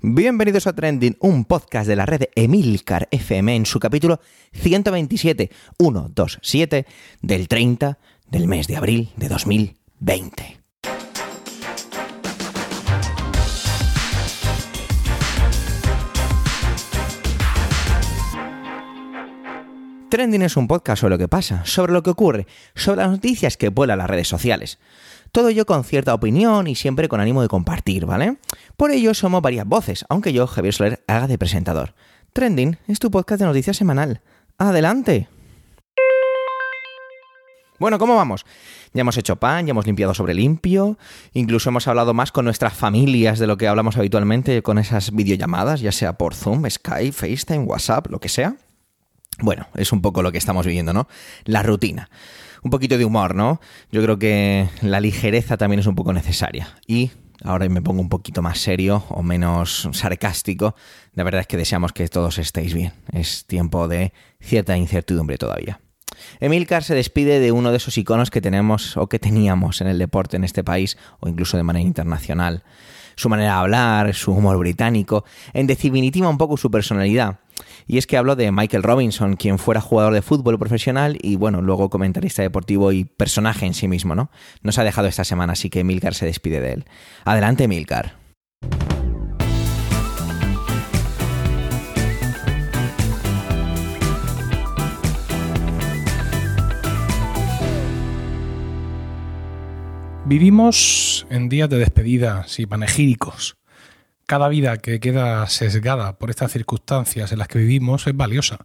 Bienvenidos a Trending, un podcast de la red Emilcar FM en su capítulo 127, 127 del 30 del mes de abril de 2020. Trending es un podcast sobre lo que pasa, sobre lo que ocurre, sobre las noticias que vuelan las redes sociales. Todo ello con cierta opinión y siempre con ánimo de compartir, ¿vale? Por ello somos varias voces, aunque yo, Javier Soler, haga de presentador. Trending es tu podcast de noticias semanal. ¡Adelante! Bueno, ¿cómo vamos? Ya hemos hecho pan, ya hemos limpiado sobre limpio, incluso hemos hablado más con nuestras familias de lo que hablamos habitualmente con esas videollamadas, ya sea por Zoom, Skype, FaceTime, WhatsApp, lo que sea. Bueno, es un poco lo que estamos viviendo, ¿no? La rutina un poquito de humor, ¿no? Yo creo que la ligereza también es un poco necesaria. Y ahora me pongo un poquito más serio o menos sarcástico. La verdad es que deseamos que todos estéis bien. Es tiempo de cierta incertidumbre todavía. Emilcar se despide de uno de esos iconos que tenemos o que teníamos en el deporte en este país o incluso de manera internacional. Su manera de hablar, su humor británico, en definitiva un poco su personalidad. Y es que hablo de Michael Robinson, quien fuera jugador de fútbol profesional y bueno, luego comentarista deportivo y personaje en sí mismo, ¿no? Nos ha dejado esta semana, así que Milcar se despide de él. Adelante, Milcar. Vivimos en días de despedidas y panegíricos. Cada vida que queda sesgada por estas circunstancias en las que vivimos es valiosa.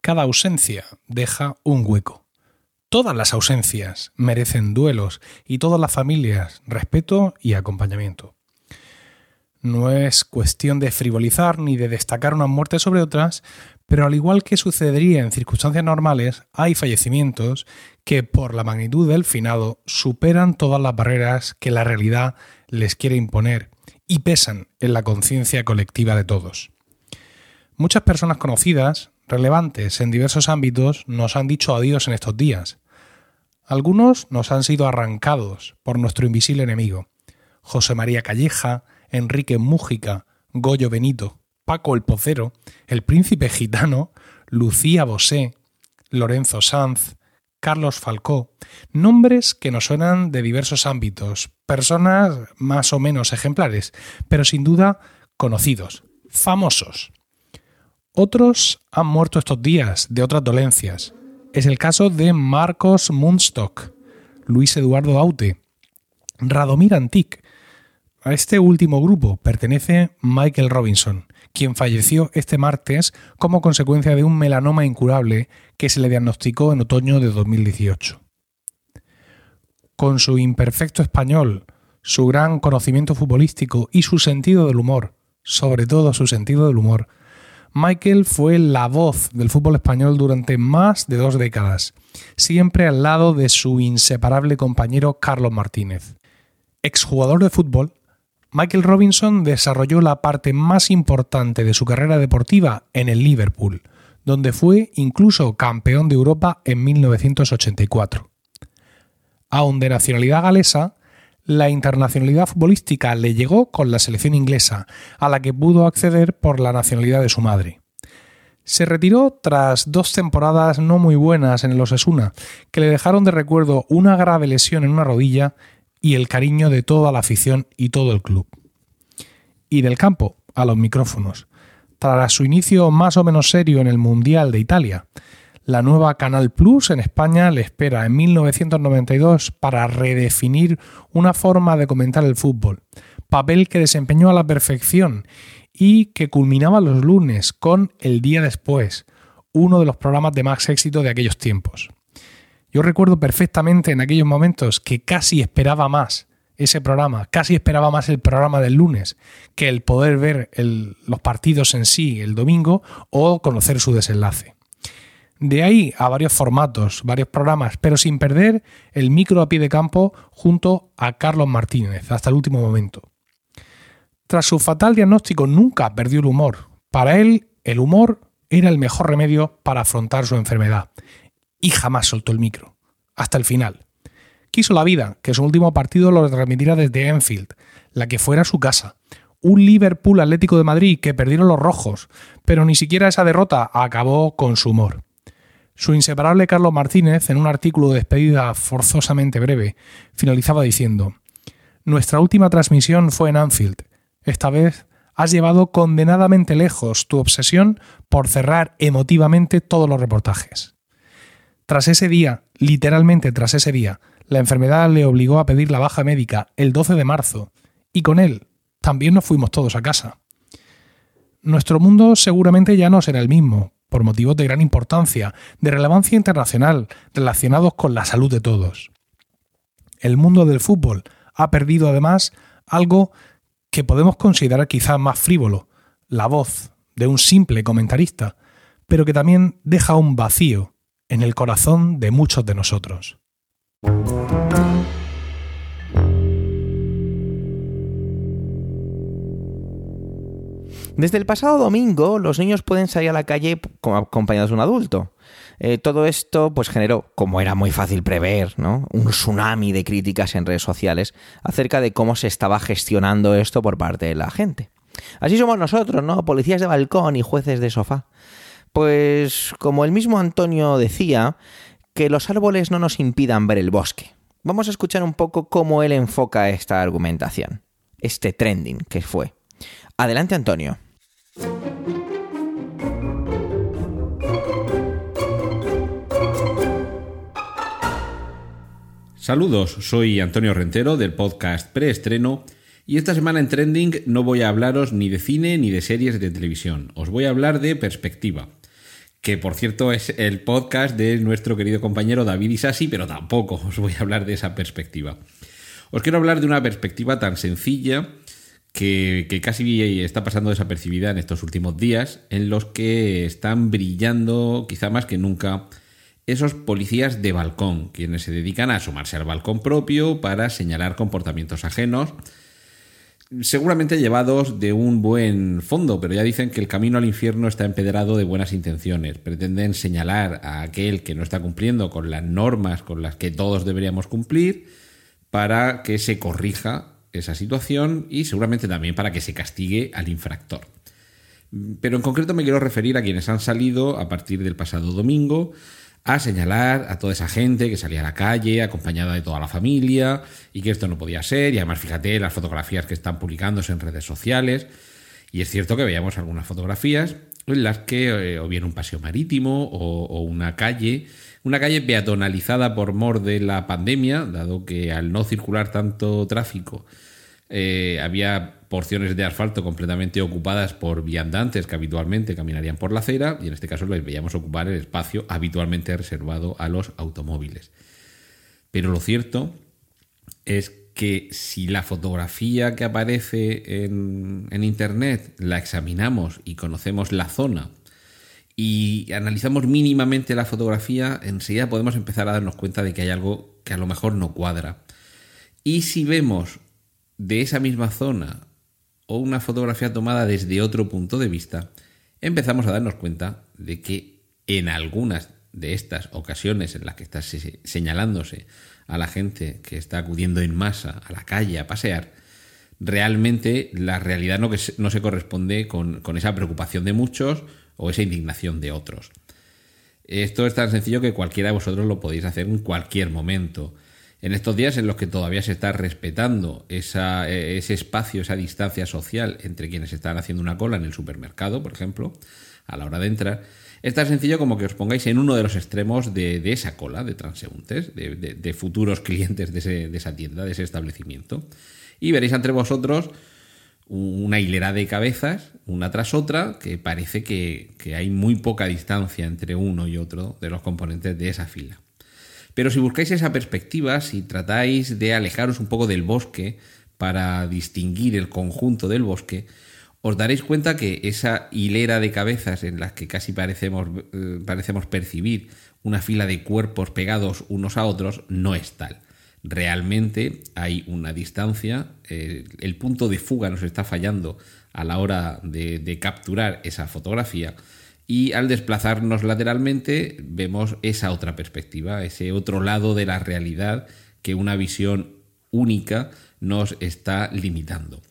Cada ausencia deja un hueco. Todas las ausencias merecen duelos y todas las familias respeto y acompañamiento. No es cuestión de frivolizar ni de destacar unas muertes sobre otras, pero al igual que sucedería en circunstancias normales, hay fallecimientos que por la magnitud del finado superan todas las barreras que la realidad les quiere imponer y pesan en la conciencia colectiva de todos. Muchas personas conocidas, relevantes en diversos ámbitos, nos han dicho adiós en estos días. Algunos nos han sido arrancados por nuestro invisible enemigo. José María Calleja, Enrique Mújica, Goyo Benito, Paco el Pocero, el Príncipe Gitano, Lucía Bosé, Lorenzo Sanz, Carlos Falcó, nombres que nos suenan de diversos ámbitos, personas más o menos ejemplares, pero sin duda conocidos, famosos. Otros han muerto estos días de otras dolencias. Es el caso de Marcos Munstock, Luis Eduardo Aute, Radomir Antic. A este último grupo pertenece Michael Robinson, quien falleció este martes como consecuencia de un melanoma incurable que se le diagnosticó en otoño de 2018. Con su imperfecto español, su gran conocimiento futbolístico y su sentido del humor, sobre todo su sentido del humor, Michael fue la voz del fútbol español durante más de dos décadas, siempre al lado de su inseparable compañero Carlos Martínez. Exjugador de fútbol, Michael Robinson desarrolló la parte más importante de su carrera deportiva en el Liverpool, donde fue incluso campeón de Europa en 1984. Aun de nacionalidad galesa, la internacionalidad futbolística le llegó con la selección inglesa, a la que pudo acceder por la nacionalidad de su madre. Se retiró tras dos temporadas no muy buenas en el Osasuna, que le dejaron de recuerdo una grave lesión en una rodilla y el cariño de toda la afición y todo el club. Y del campo a los micrófonos. Tras su inicio más o menos serio en el Mundial de Italia, la nueva Canal Plus en España le espera en 1992 para redefinir una forma de comentar el fútbol, papel que desempeñó a la perfección y que culminaba los lunes con El día después, uno de los programas de más éxito de aquellos tiempos. Yo recuerdo perfectamente en aquellos momentos que casi esperaba más ese programa, casi esperaba más el programa del lunes que el poder ver los partidos en sí el domingo o conocer su desenlace. De ahí a varios formatos, varios programas, pero sin perder el micro a pie de campo junto a Carlos Martínez hasta el último momento. Tras su fatal diagnóstico nunca perdió el humor. Para él, el humor era el mejor remedio para afrontar su enfermedad. Y jamás soltó el micro. Hasta el final. Quiso la vida, que su último partido lo transmitiera desde Enfield, la que fuera su casa. Un Liverpool Atlético de Madrid que perdieron los rojos, pero ni siquiera esa derrota acabó con su humor. Su inseparable Carlos Martínez, en un artículo de despedida forzosamente breve, finalizaba diciendo: Nuestra última transmisión fue en Anfield. Esta vez has llevado condenadamente lejos tu obsesión por cerrar emotivamente todos los reportajes. Tras ese día, literalmente tras ese día, la enfermedad le obligó a pedir la baja médica el 12 de marzo, y con él también nos fuimos todos a casa. Nuestro mundo seguramente ya no será el mismo, por motivos de gran importancia, de relevancia internacional, relacionados con la salud de todos. El mundo del fútbol ha perdido además algo que podemos considerar quizás más frívolo, la voz de un simple comentarista, pero que también deja un vacío en el corazón de muchos de nosotros. Desde el pasado domingo, los niños pueden salir a la calle acompañados de un adulto. Eh, todo esto pues generó, como era muy fácil prever, ¿no? un tsunami de críticas en redes sociales acerca de cómo se estaba gestionando esto por parte de la gente. Así somos nosotros, ¿no? Policías de balcón y jueces de sofá. Pues como el mismo Antonio decía, que los árboles no nos impidan ver el bosque. Vamos a escuchar un poco cómo él enfoca esta argumentación, este trending que fue. Adelante Antonio. Saludos, soy Antonio Rentero del podcast Preestreno y esta semana en Trending no voy a hablaros ni de cine ni de series de televisión, os voy a hablar de perspectiva, que por cierto es el podcast de nuestro querido compañero David Isasi, pero tampoco os voy a hablar de esa perspectiva. Os quiero hablar de una perspectiva tan sencilla que, casi está pasando desapercibida en estos últimos días, en los que están brillando quizá más que nunca esos policías de balcón, quienes se dedican a asomarse al balcón propio para señalar comportamientos ajenos, seguramente llevados de un buen fondo, pero ya dicen que el camino al infierno está empedrado de buenas intenciones. Pretenden señalar a aquel que no está cumpliendo con las normas con las que todos deberíamos cumplir para que se corrija esa situación y seguramente también para que se castigue al infractor. Pero en concreto me quiero referir a quienes han salido a partir del pasado domingo a señalar a toda esa gente que salía a la calle acompañada de toda la familia y que esto no podía ser. Y además fíjate las fotografías que están publicándose en redes sociales. Y es cierto que veíamos algunas fotografías en las que eh, o bien un paseo marítimo o una calle una calle peatonalizada por mor de la pandemia, dado que al no circular tanto tráfico eh, había porciones de asfalto completamente ocupadas por viandantes que habitualmente caminarían por la acera y en este caso les veíamos ocupar el espacio habitualmente reservado a los automóviles. Pero lo cierto es que si la fotografía que aparece en, en Internet la examinamos y conocemos la zona y analizamos mínimamente la fotografía, enseguida podemos empezar a darnos cuenta de que hay algo que a lo mejor no cuadra. Y si vemos de esa misma zona o una fotografía tomada desde otro punto de vista, empezamos a darnos cuenta de que en algunas de estas ocasiones en las que está señalándose a la gente que está acudiendo en masa a la calle a pasear, realmente la realidad no, no se corresponde con, con esa preocupación de muchos o esa indignación de otros. Esto es tan sencillo que cualquiera de vosotros lo podéis hacer en cualquier momento. En estos días en los que todavía se está respetando e, ese espacio, esa distancia social entre quienes están haciendo una cola en el supermercado, por ejemplo, a la hora de entrar, es tan sencillo como que os pongáis en uno de los extremos de, esa cola de transeúntes, de, futuros clientes de, de esa tienda, de ese establecimiento, y veréis entre vosotros una hilera de cabezas, una tras otra, que parece que, hay muy poca distancia entre uno y otro de los componentes de esa fila. Pero si buscáis esa perspectiva, si tratáis de alejaros un poco del bosque para distinguir el conjunto del bosque, os daréis cuenta que esa hilera de cabezas en las que casi parecemos, eh, parecemos percibir una fila de cuerpos pegados unos a otros no es tal. Realmente hay una distancia, eh, el punto de fuga nos está fallando a la hora de capturar esa fotografía y al desplazarnos lateralmente vemos esa otra perspectiva, ese otro lado de la realidad que una visión única nos está limitando.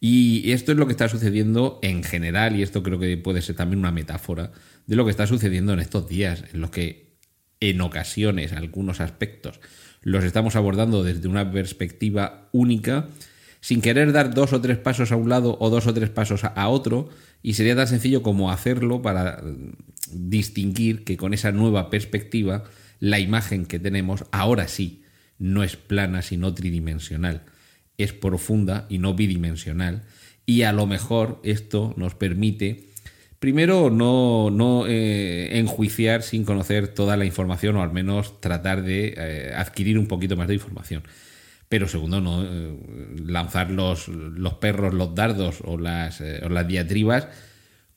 Y esto es lo que está sucediendo en general, y esto creo que puede ser también una metáfora de lo que está sucediendo en estos días, en los que en ocasiones algunos aspectos los estamos abordando desde una perspectiva única, sin querer dar dos o tres pasos a un lado o dos o tres pasos a otro, y sería tan sencillo como hacerlo para distinguir que con esa nueva perspectiva la imagen que tenemos ahora sí no es plana sino tridimensional es profunda y no bidimensional. Y a lo mejor esto nos permite, primero, no, no eh, enjuiciar sin conocer toda la información o al menos tratar de eh, adquirir un poquito más de información. Pero segundo, no eh, lanzar los, los, perros, los dardos o las, o las diatribas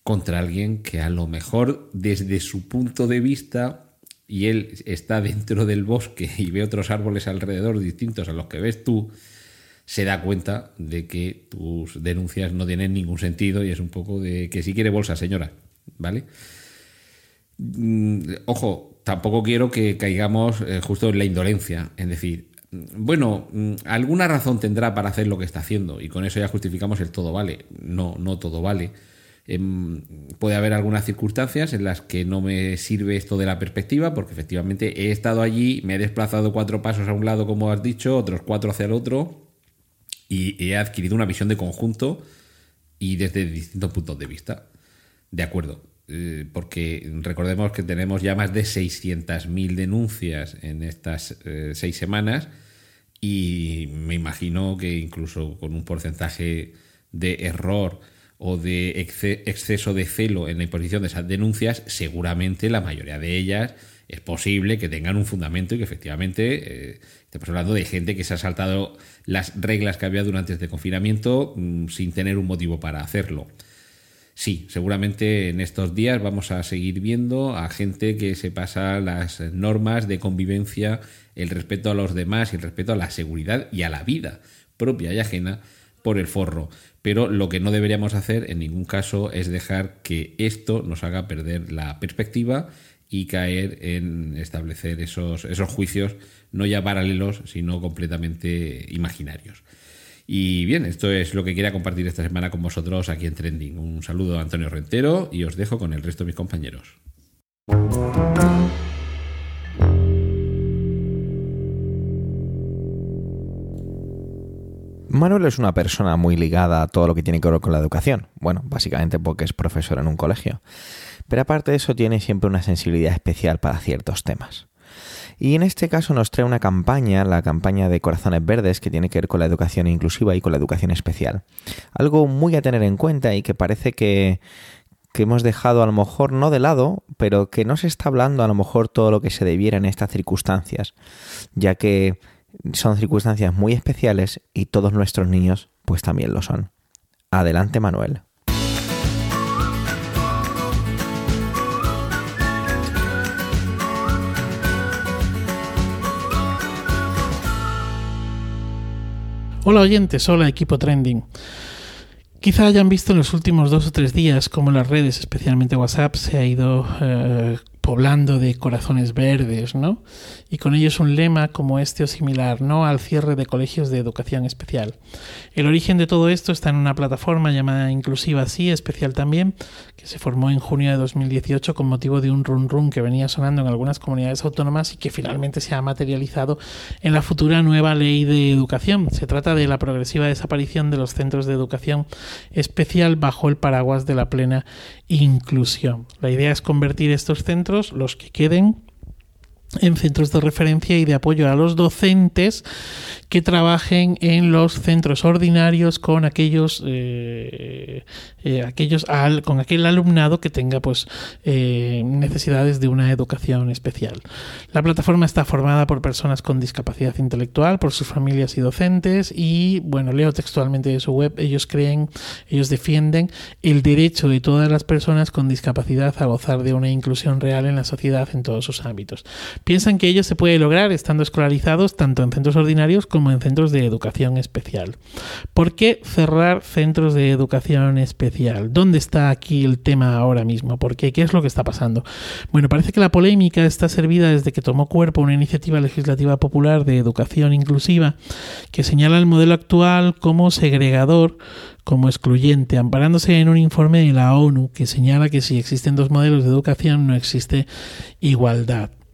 contra alguien que a lo mejor desde su punto de vista y él está dentro del bosque y ve otros árboles alrededor distintos a los que ves tú, se da cuenta de que tus denuncias no tienen ningún sentido y es un poco de que si quiere bolsa, señora, ¿vale? Mm, ojo, tampoco quiero que caigamos eh, justo en la indolencia, en decir, bueno, mm, alguna razón tendrá para hacer lo que está haciendo y con eso ya justificamos el todo vale. No, no todo vale. Em, puede haber algunas circunstancias en las que no me sirve esto de la perspectiva, porque efectivamente he estado allí, me he desplazado cuatro pasos a un lado, como has dicho, otros cuatro hacia el otro, y he adquirido una visión de conjunto y desde distintos puntos de vista. De acuerdo, eh, porque recordemos que tenemos ya más de 600.000 denuncias en estas eh, seis semanas y me imagino que incluso con un porcentaje de error o de exceso de celo en la imposición de esas denuncias, seguramente la mayoría de ellas es posible que tengan un fundamento y que efectivamente eh, estemos hablando de gente que se ha saltado las reglas que había durante este confinamiento mm, sin tener un motivo para hacerlo. Sí, seguramente en estos días vamos a seguir viendo a gente que se pasa las normas de convivencia, el respeto a los demás y el respeto a la seguridad y a la vida propia y ajena por el forro. Pero lo que no deberíamos hacer en ningún caso es dejar que esto nos haga perder la perspectiva y caer en establecer esos, esos juicios no ya paralelos, sino completamente imaginarios. Y bien, esto es lo que quería compartir esta semana con vosotros aquí en Trending. Un saludo a Antonio Rentero y os dejo con el resto de mis compañeros. Manuel es una persona muy ligada a todo lo que tiene que ver con la educación. Bueno, básicamente porque es profesor en un colegio. Pero aparte de eso tiene siempre una sensibilidad especial para ciertos temas. Y en este caso nos trae una campaña, la campaña de Corazones Verdes, que tiene que ver con la educación inclusiva y con la educación especial. Algo muy a tener en cuenta y que parece que, que hemos dejado a lo mejor no de lado, pero que no se está hablando a lo mejor todo lo que se debiera en estas circunstancias, ya que son circunstancias muy especiales y todos nuestros niños pues también lo son. Adelante Manuel. Hola oyentes, hola equipo trending. Quizá hayan visto en los últimos dos o tres días cómo las redes, especialmente WhatsApp, se ha ido eh, poblando de corazones verdes, ¿no? Y con ellos un lema como este o similar, no al cierre de colegios de educación especial. El origen de todo esto está en una plataforma llamada Inclusiva Sí, especial también, que se formó en junio de 2018 con motivo de un run run que venía sonando en algunas comunidades autónomas y que finalmente se ha materializado en la futura nueva ley de educación. Se trata de la progresiva desaparición de los centros de educación especial bajo el paraguas de la plena inclusión. La idea es convertir estos centros, los que queden, en centros de referencia y de apoyo a los docentes que trabajen en los centros ordinarios con aquellos eh, eh, aquellos con aquel alumnado que tenga pues eh, necesidades de una educación especial. La plataforma está formada por personas con discapacidad intelectual, por sus familias y docentes y bueno leo textualmente de su web ellos creen ellos defienden el derecho de todas las personas con discapacidad a gozar de una inclusión real en la sociedad en todos sus ámbitos. Piensan que ello se puede lograr estando escolarizados tanto en centros ordinarios como en centros de educación especial. ¿Por qué cerrar centros de educación especial? ¿Dónde está aquí el tema ahora mismo? ¿Por qué? ¿Qué es lo que está pasando? Bueno, parece que la polémica está servida desde que tomó cuerpo una iniciativa legislativa popular de educación inclusiva que señala el modelo actual como segregador como excluyente, amparándose en un informe de la ONU que señala que si existen dos modelos de educación no existe igualdad.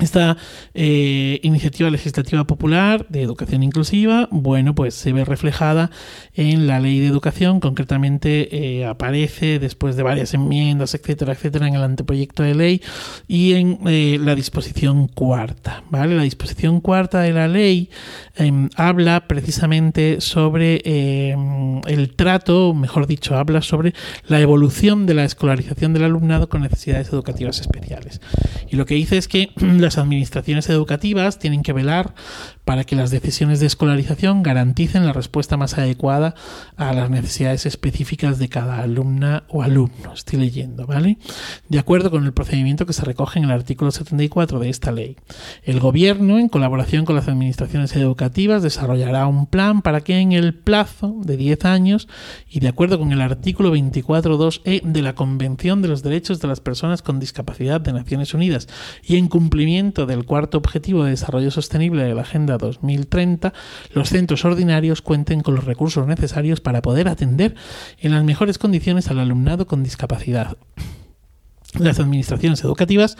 Esta eh, iniciativa legislativa popular de educación inclusiva, bueno, pues se ve reflejada en la ley de educación, concretamente eh, aparece después de varias enmiendas, etcétera, etcétera, en el anteproyecto de ley y en eh, la disposición cuarta, ¿vale? La disposición cuarta de la ley em, habla precisamente sobre em, el trato, mejor dicho, habla sobre la evolución de la escolarización del alumnado con necesidades educativas especiales. Y lo que dice es que las administraciones educativas tienen que velar para que las decisiones de escolarización garanticen la respuesta más adecuada a las necesidades específicas de cada alumna o alumno. Estoy leyendo, ¿vale? De acuerdo con el procedimiento que se recoge en el artículo 74 de esta ley. El Gobierno, en colaboración con las administraciones educativas, desarrollará un plan para que en el plazo de 10 años y de acuerdo con el artículo 24.2e de la Convención de los Derechos de las Personas con Discapacidad de Naciones Unidas y en cumplimiento del cuarto objetivo de desarrollo sostenible de la Agenda 2030, los centros ordinarios cuenten con los recursos necesarios para poder atender en las mejores condiciones al alumnado con discapacidad. Las administraciones educativas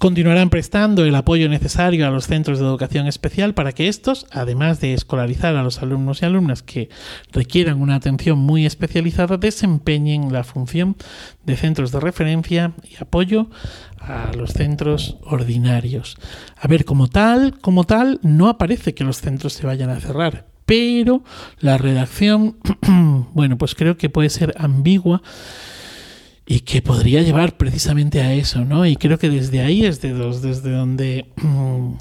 continuarán prestando el apoyo necesario a los centros de educación especial para que estos, además de escolarizar a los alumnos y alumnas que requieran una atención muy especializada, desempeñen la función de centros de referencia y apoyo a los centros ordinarios. A ver, como tal, como tal, no aparece que los centros se vayan a cerrar, pero la redacción, bueno, pues creo que puede ser ambigua y que podría llevar precisamente a eso, ¿no? Y creo que desde ahí es de desde donde,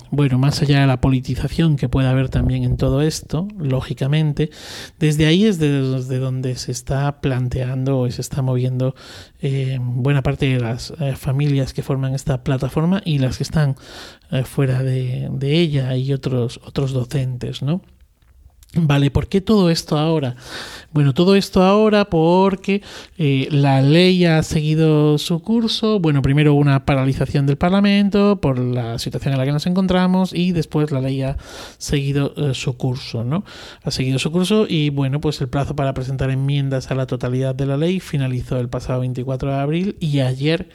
bueno, más allá de la politización que puede haber también en todo esto, lógicamente, desde ahí es desde donde se está planteando o se está moviendo eh, buena parte de las eh, familias que forman esta plataforma y las que están eh, fuera de, de ella y otros, otros docentes, ¿no? Vale, ¿por qué todo esto ahora? Bueno, todo esto ahora porque eh, la ley ha seguido su curso. Bueno, primero una paralización del Parlamento por la situación en la que nos encontramos y después la ley ha seguido eh, su curso, ¿no? Ha seguido su curso y bueno, pues el plazo para presentar enmiendas a la totalidad de la ley finalizó el pasado 24 de abril y ayer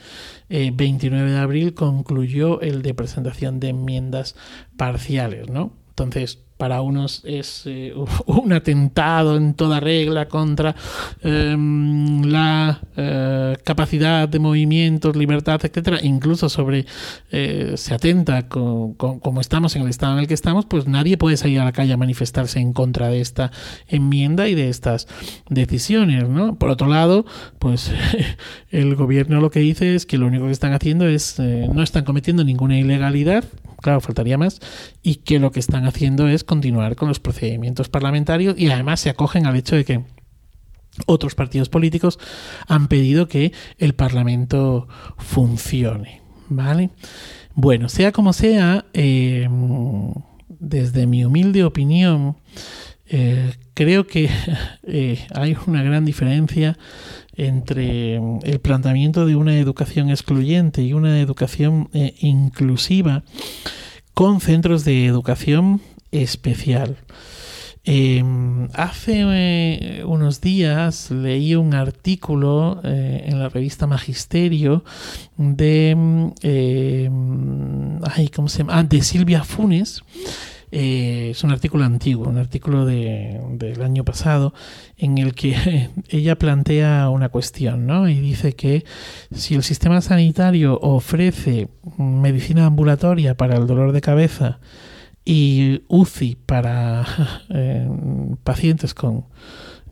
29 eh, de abril concluyó el de presentación de enmiendas parciales, ¿no? Entonces, para unos es eh, un atentado en toda regla contra em, la eh, capacidad de movimientos, libertad, etcétera, incluso sobre eh, se atenta con, como estamos en el estado en el que estamos, pues nadie puede salir a la calle a manifestarse en contra de esta enmienda y de estas decisiones, ¿no? Por otro lado, pues el gobierno lo que dice es que lo único que están haciendo es no están cometiendo ninguna ilegalidad, claro, faltaría más, y que lo que están haciendo es continuar con los procedimientos parlamentarios y además se acogen al hecho de que otros partidos políticos han pedido que el Parlamento funcione. ¿Vale? Bueno, sea como sea, eh, desde mi humilde opinión, eh, creo que eh, hay una gran diferencia entre el planteamiento de una educación excluyente y una educación inclusiva con centros de educación especial. Em, hace eh, unos días leí un artículo eh, en la revista Magisterio de, em, ay, ¿cómo se llama? Ah, de Silvia Funes Eh, es un artículo antiguo, un artículo de, del año pasado, en el que ella plantea una cuestión, ¿no? Y dice que si el sistema sanitario ofrece medicina ambulatoria para el dolor de cabeza y UCI para eh, pacientes con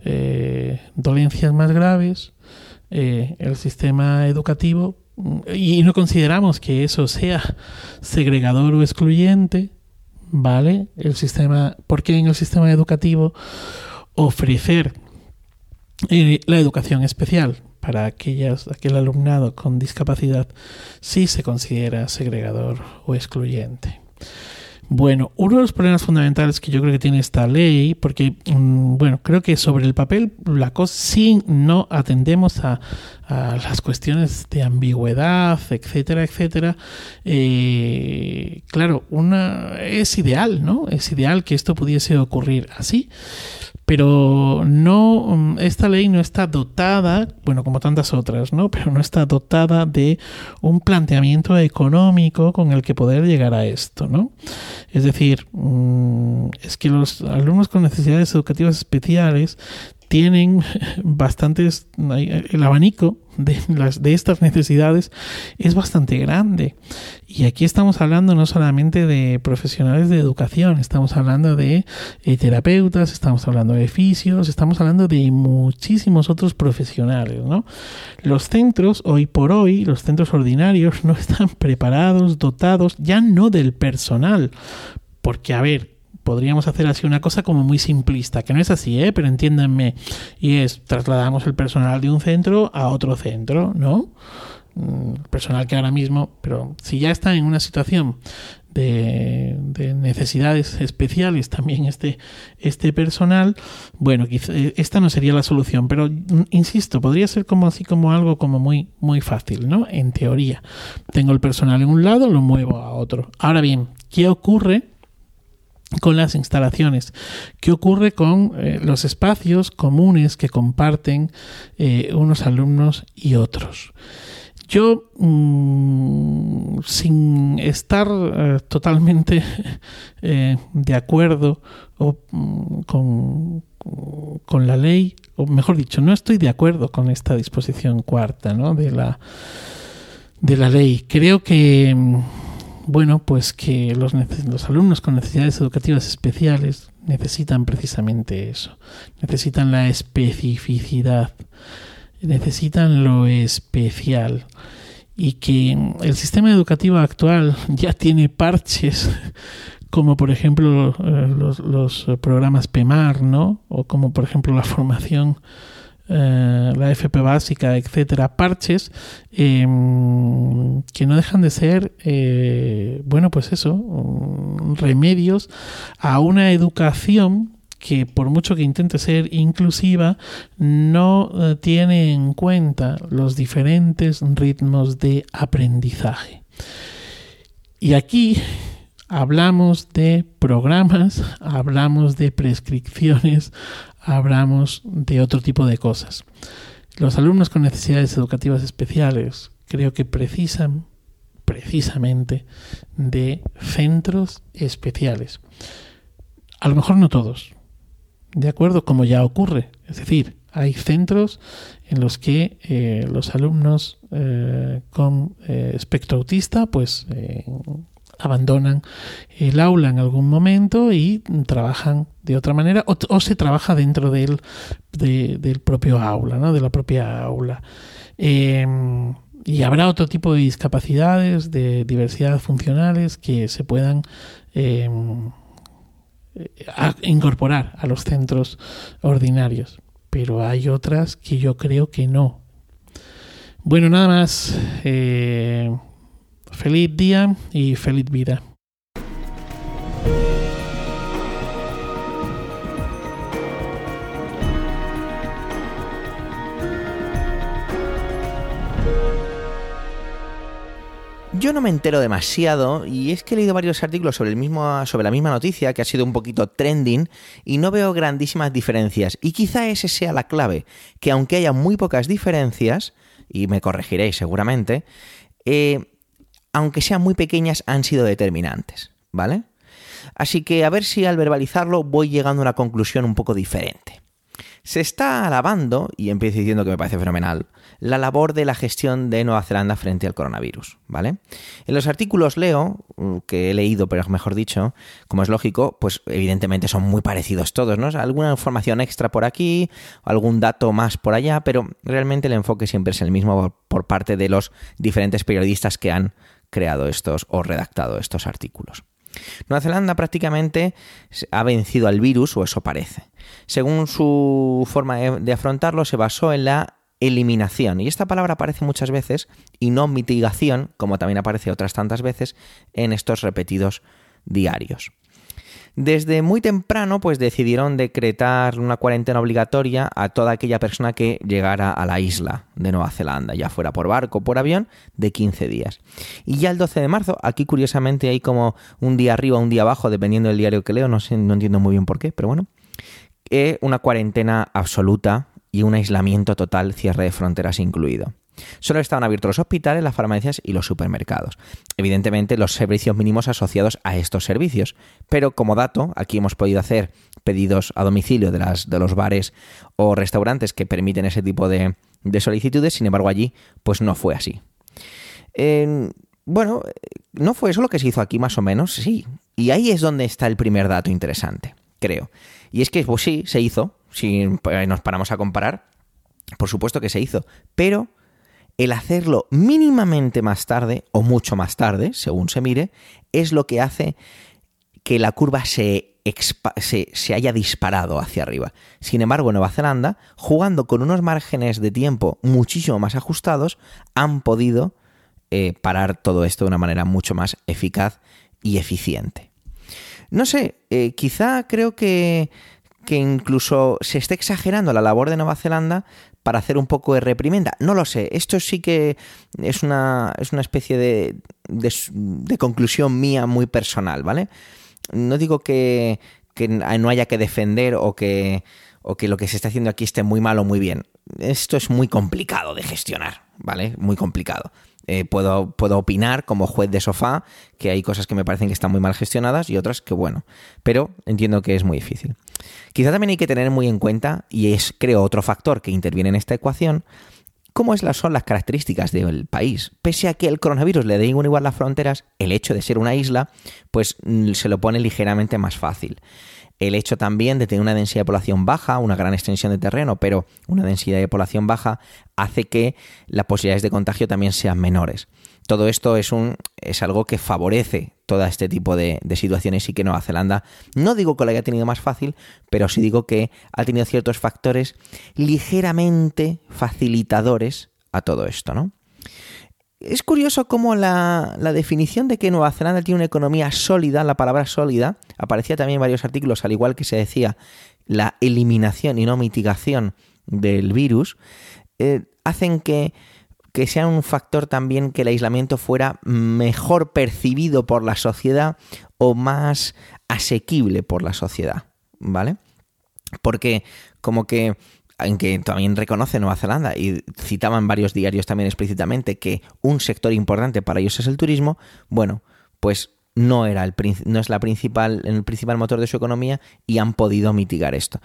eh, dolencias más graves, el sistema educativo, y no consideramos que eso sea segregador o excluyente, ¿vale? El sistema, porque en el sistema educativo ofrecer eh, la educación especial para aquellas, aquel alumnado con discapacidad sí se considera segregador o excluyente. Bueno, uno de los problemas fundamentales que yo creo que tiene esta ley, porque, mm, bueno, creo que sobre el papel la cosa sí no atendemos a, las cuestiones de ambigüedad, etcétera, etcétera. Eh, claro, una es ideal, ¿no? Es ideal que esto pudiese ocurrir así pero no mm, esta ley no está dotada, bueno, como tantas otras, ¿no? Pero no está dotada de un planteamiento económico con el que poder llegar a esto, ¿no? Es decir, mm, es que los alumnos con necesidades educativas especiales tienen bastantes, el abanico de, las, de estas necesidades es bastante grande. Y aquí estamos hablando no solamente de profesionales de educación, estamos hablando de eh, terapeutas, estamos hablando de fisios, estamos hablando de muchísimos otros profesionales. ¿no? Los centros, hoy por hoy, los centros ordinarios no están preparados, dotados, ya no del personal, porque, a ver, podríamos hacer así una cosa como muy simplista, que no es así, ¿eh? pero entiéndanme, y es trasladamos el personal de un centro a otro centro, ¿no? Mm, personal que ahora mismo, pero si ya está en una situación de, necesidades especiales también este, este personal, bueno, quizá, esta no sería la solución, pero mm, insisto, podría ser como así como algo como muy, muy fácil, ¿no? En teoría. Tengo el personal en un lado, lo muevo a otro. Ahora bien, ¿qué ocurre con las instalaciones. ¿Qué ocurre con eh, los espacios comunes que comparten eh, unos alumnos y otros? Yo, mm, sin estar eh, totalmente de acuerdo mm, con, con, la ley, o mejor dicho, no estoy de acuerdo con esta disposición cuarta ¿no? de, la, de la ley. Creo que mm, bueno, pues que los, los, alumnos con necesidades educativas especiales necesitan precisamente eso, necesitan la especificidad, necesitan lo especial. Y que el sistema educativo actual ya tiene parches como por ejemplo eh, los, los programas PEMAR, ¿no? O como por ejemplo la formación eh, la FP básica, etcétera, parches em, que no dejan de ser, eh, bueno, pues eso, mm, remedios a una educación que por mucho que intente ser inclusiva, no eh, tiene en cuenta los diferentes ritmos de aprendizaje. Y aquí hablamos de programas, hablamos de prescripciones, hablamos de otro tipo de cosas. Los alumnos con necesidades educativas especiales creo que precisan precisamente de centros especiales. A lo mejor no todos, ¿de acuerdo? Como ya ocurre. Es decir, hay centros en los que eh, los alumnos eh, con eh, espectro autista pues abandonan el aula en algún momento y trabajan de otra manera o, se trabaja dentro del, del propio aula, ¿no? de la propia aula. Em, y habrá otro tipo de discapacidades, de diversidad funcionales que se puedan em, incorporar a los centros ordinarios. Pero hay otras que yo creo que no. Bueno, nada más. Eh, Feliz día y feliz vida. Yo no me entero demasiado y es que he leído varios artículos sobre, el mismo, sobre la misma noticia que ha sido un poquito trending y no veo grandísimas diferencias. Y quizá ese sea la clave, que aunque haya muy pocas diferencias, y me corregiréis seguramente, eh, aunque sean muy pequeñas, han sido determinantes, ¿vale? Así que a ver si al verbalizarlo voy llegando a una conclusión un poco diferente. Se está alabando, y empiezo diciendo que me parece fenomenal, la labor de la gestión de Nueva Zelanda frente al coronavirus, ¿vale? En los artículos leo, mm, que he leído, pero mejor dicho, como es lógico, pues evidentemente son muy parecidos todos, ¿no? Alguna información extra por aquí, algún dato más por allá, pero realmente el enfoque siempre es el mismo por parte de los diferentes periodistas que han creado estos o redactado estos artículos. Nueva Zelanda prácticamente ha vencido al virus, o eso parece. Según su forma de afrontarlo, se basó en la eliminación. Y esta palabra aparece muchas veces y no mitigación, como también aparece otras tantas veces en estos repetidos diarios. Desde muy temprano, pues decidieron decretar una cuarentena obligatoria a toda aquella persona que llegara a la isla de Nueva Zelanda, ya fuera por barco o por avión, de 15 días. Y ya el 12 de marzo, aquí curiosamente hay como un día arriba, un día abajo, dependiendo del diario que leo, no entiendo muy bien por qué, pero bueno, eh, una cuarentena absoluta y un aislamiento total, cierre de fronteras incluido. Solo estaban abiertos los hospitales, las farmacias y los supermercados. Evidentemente, los servicios mínimos asociados a estos servicios. Pero como dato, aquí hemos podido hacer pedidos a domicilio de, las, de los bares o restaurantes que permiten ese tipo de, solicitudes. Sin embargo, allí, pues no fue así. bueno, ¿no fue eso lo que se hizo aquí más o menos? Sí. Y ahí es donde está el primer dato interesante, creo. Y es que, pues sí, se hizo, si nos paramos a comparar, por supuesto que se hizo, pero el hacerlo mínimamente más tarde o mucho más tarde, según se mire, es lo que hace que la curva se, se, haya disparado hacia arriba. Sin embargo, Nueva Zelanda, jugando con unos márgenes de tiempo muchísimo más ajustados, han podido eh, parar todo esto de una manera mucho más eficaz y eficiente. No sé, eh, quizá creo que que incluso se esté exagerando la labor de Nueva Zelanda para hacer un poco de reprimenda. No lo sé, esto sí que es una, es una especie de, de, conclusión mía muy personal, ¿vale? No digo que, que no haya que defender o que, o que lo que se está haciendo aquí esté muy mal o muy bien. Esto es muy complicado de gestionar, ¿vale? Muy complicado. Eh, puedo, puedo opinar como juez de sofá que hay cosas que me parecen que están muy mal gestionadas y otras que bueno, pero entiendo que es muy difícil. Quizá también hay que tener muy en cuenta, y es creo otro factor que interviene en esta ecuación, cómo es son las características del país. Pese a que el coronavirus le dé igual las fronteras, el hecho de ser una isla, pues mm, se lo pone ligeramente más fácil el hecho también de tener una densidad de población baja, una gran extensión de terreno, pero una densidad de población baja, hace que las posibilidades de contagio también sean menores. Todo esto es, un, es algo que favorece todo este tipo de, situaciones y que Nueva Zelanda, no digo que lo haya tenido más fácil, pero sí digo que ha tenido ciertos factores ligeramente facilitadores a todo esto, ¿no? Es curioso cómo la, definición de que Nueva Zelanda tiene una economía sólida, la palabra sólida, aparecía también en varios artículos, al igual que se decía la eliminación y no mitigación del virus, eh, hacen que, que sea un factor también que el aislamiento fuera mejor percibido por la sociedad o más asequible por la sociedad, ¿vale? Porque como que en que también reconoce Nueva Zelanda y citaban varios diarios también explícitamente que un sector importante para ellos es el turismo, bueno, pues no era el no es la principal el principal motor de su economía y han podido mitigar esto.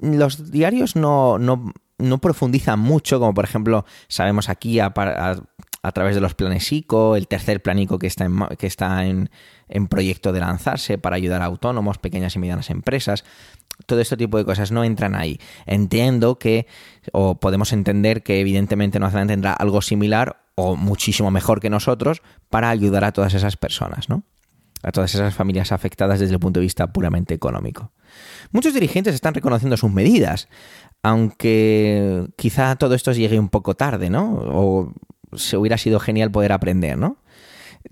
Los diarios no, no, no profundizan mucho, como por ejemplo sabemos aquí a, a, través de los planes ICO, el tercer plan ICO que está en, que está en, en proyecto de lanzarse para ayudar a autónomos, pequeñas y medianas empresas todo este tipo de cosas no entran ahí. Entiendo que, o podemos entender que evidentemente Nueva Zelanda tendrá algo similar o muchísimo mejor que nosotros para ayudar a todas esas personas, ¿no? A todas esas familias afectadas desde el punto de vista puramente económico. Muchos dirigentes están reconociendo sus medidas, aunque quizá todo esto llegue un poco tarde, ¿no? Se hubiera sido genial poder aprender, ¿no?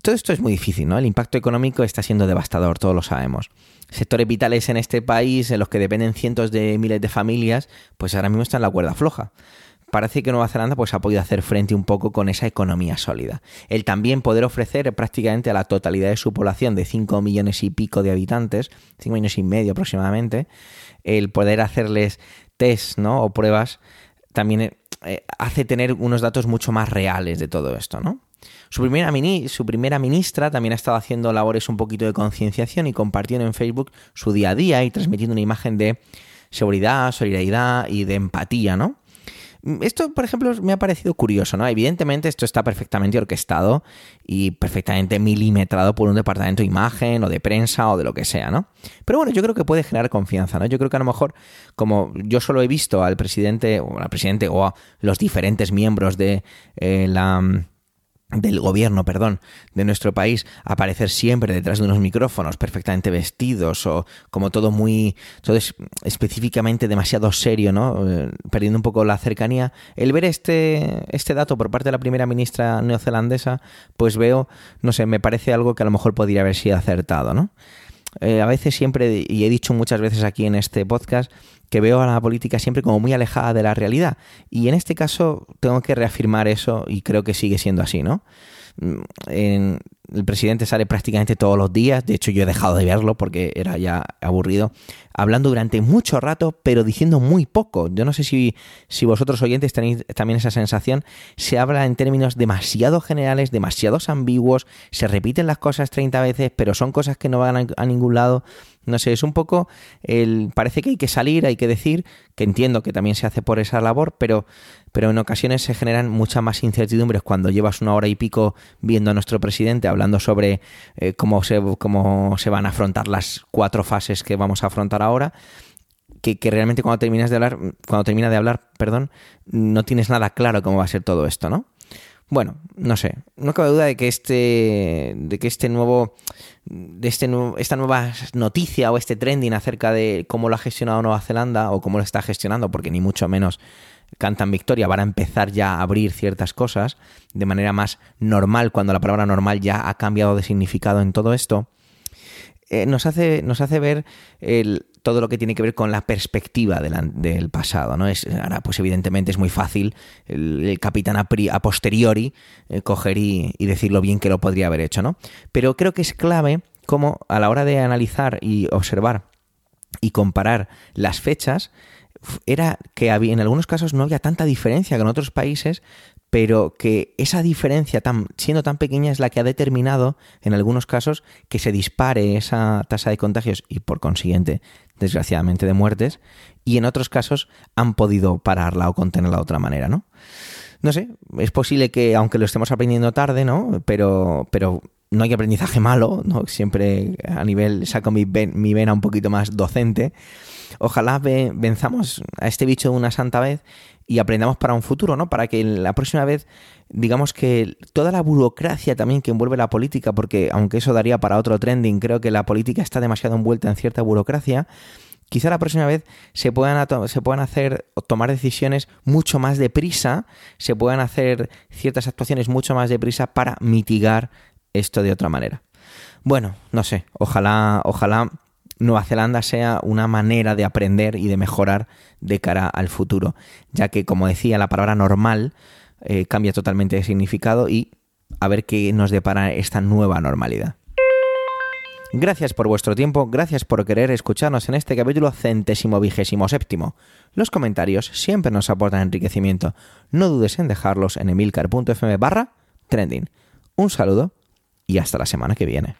Todo esto es muy difícil, ¿no? El impacto económico está siendo devastador, todos lo sabemos. Sectores vitales en este país, en los que dependen cientos de miles de familias, pues ahora mismo están en la cuerda floja. Parece que Nueva Zelanda pues, ha podido hacer frente un poco con esa economía sólida. El también poder ofrecer prácticamente a la totalidad de su población de 5 millones y pico de habitantes, 5 millones y medio aproximadamente, el poder hacerles test ¿no? o pruebas también eh, hace tener unos datos mucho más reales de todo esto, ¿no? Su primera, su primera ministra también ha estado haciendo labores un poquito de concienciación y compartiendo en Facebook su día a día y transmitiendo una imagen de seguridad, solidaridad y de empatía, ¿no? Esto, por ejemplo, me ha parecido curioso, ¿no? Evidentemente esto está perfectamente orquestado y perfectamente milimetrado por un departamento de imagen o de prensa o de lo que sea, ¿no? Pero bueno, yo creo que puede generar confianza, ¿no? Yo creo que a lo mejor, como yo solo he visto al presidente o al presidente o a los diferentes miembros de eh, la del gobierno, perdón, de nuestro país aparecer siempre detrás de unos micrófonos perfectamente vestidos o como todo muy todo es específicamente demasiado serio, ¿no? Eh, perdiendo un poco la cercanía. El ver este este dato por parte de la primera ministra neozelandesa, pues veo, no sé, me parece algo que a lo mejor podría haber sido acertado, ¿no? Eh, a veces siempre, y he dicho muchas veces aquí en este podcast, que veo a la política siempre como muy alejada de la realidad. Y en este caso tengo que reafirmar eso y creo que sigue siendo así, ¿no? El presidente sale prácticamente todos los días, de hecho yo he dejado de verlo porque era ya aburrido, hablando durante mucho rato, pero diciendo muy poco. Yo no sé si, si vosotros oyentes tenéis también esa sensación, se habla en términos demasiado generales, demasiados ambiguos, se repiten las cosas 30 veces, pero son cosas que no van a ningún lado. No sé, es un poco el parece que hay que salir, hay que decir, que entiendo que también se hace por esa labor, pero pero en ocasiones se generan muchas más incertidumbres cuando llevas una hora y pico viendo a nuestro presidente hablando sobre eh, cómo se cómo se van a afrontar las cuatro fases que vamos a afrontar ahora. Que, que, realmente cuando terminas de hablar, cuando termina de hablar, perdón, no tienes nada claro cómo va a ser todo esto, ¿no? Bueno, no sé, no cabe duda de que este, de que este nuevo, este esta nueva noticia o este trending acerca de cómo lo ha gestionado Nueva Zelanda o cómo lo está gestionando, porque ni mucho menos cantan victoria, van a empezar ya a abrir ciertas cosas de manera más normal, cuando la palabra normal ya ha cambiado de significado en todo esto. Eh, nos, hace, nos hace ver todo lo que tiene que ver con la perspectiva del pasado. ¿no? Es, ahora, pues evidentemente es muy fácil el, capitán a, posteriori eh, coger y, y, decir lo bien que lo podría haber hecho. ¿no? Pero creo que es clave como a la hora de analizar y observar y comparar las fechas, era que había, en algunos casos no había tanta diferencia con otros países, pero que esa diferencia, tan, siendo tan pequeña, es la que ha determinado, en algunos casos, que se dispare esa tasa de contagios y, por consiguiente, desgraciadamente, de muertes, y en otros casos han podido pararla o contenerla de otra manera, ¿no? No sé, es posible que, aunque lo estemos aprendiendo tarde, ¿no? Pero, pero no hay aprendizaje malo, ¿no? Siempre a nivel, saco mi, mi vena un poquito más docente. Ojalá venzamos a este bicho una santa vez y aprendamos para un futuro, ¿no? Para que la próxima vez, digamos que toda la burocracia también que envuelve la política, porque aunque eso daría para otro trending, creo que la política está demasiado envuelta en cierta burocracia, quizá la próxima vez se puedan, se puedan hacer tomar decisiones mucho más deprisa, se puedan hacer ciertas actuaciones mucho más deprisa para mitigar esto de otra manera. Bueno, no sé, ojalá, ojalá Nueva Zelanda sea una manera de aprender y de mejorar de cara al futuro, ya que, como decía, la palabra normal eh, cambia totalmente de significado y a ver qué nos depara esta nueva normalidad. Gracias por vuestro tiempo, gracias por querer escucharnos en este capítulo centésimo vigésimo séptimo. Los comentarios siempre nos aportan enriquecimiento. No dudes en dejarlos en emilcar.fm barra trending. Un saludo y hasta la semana que viene.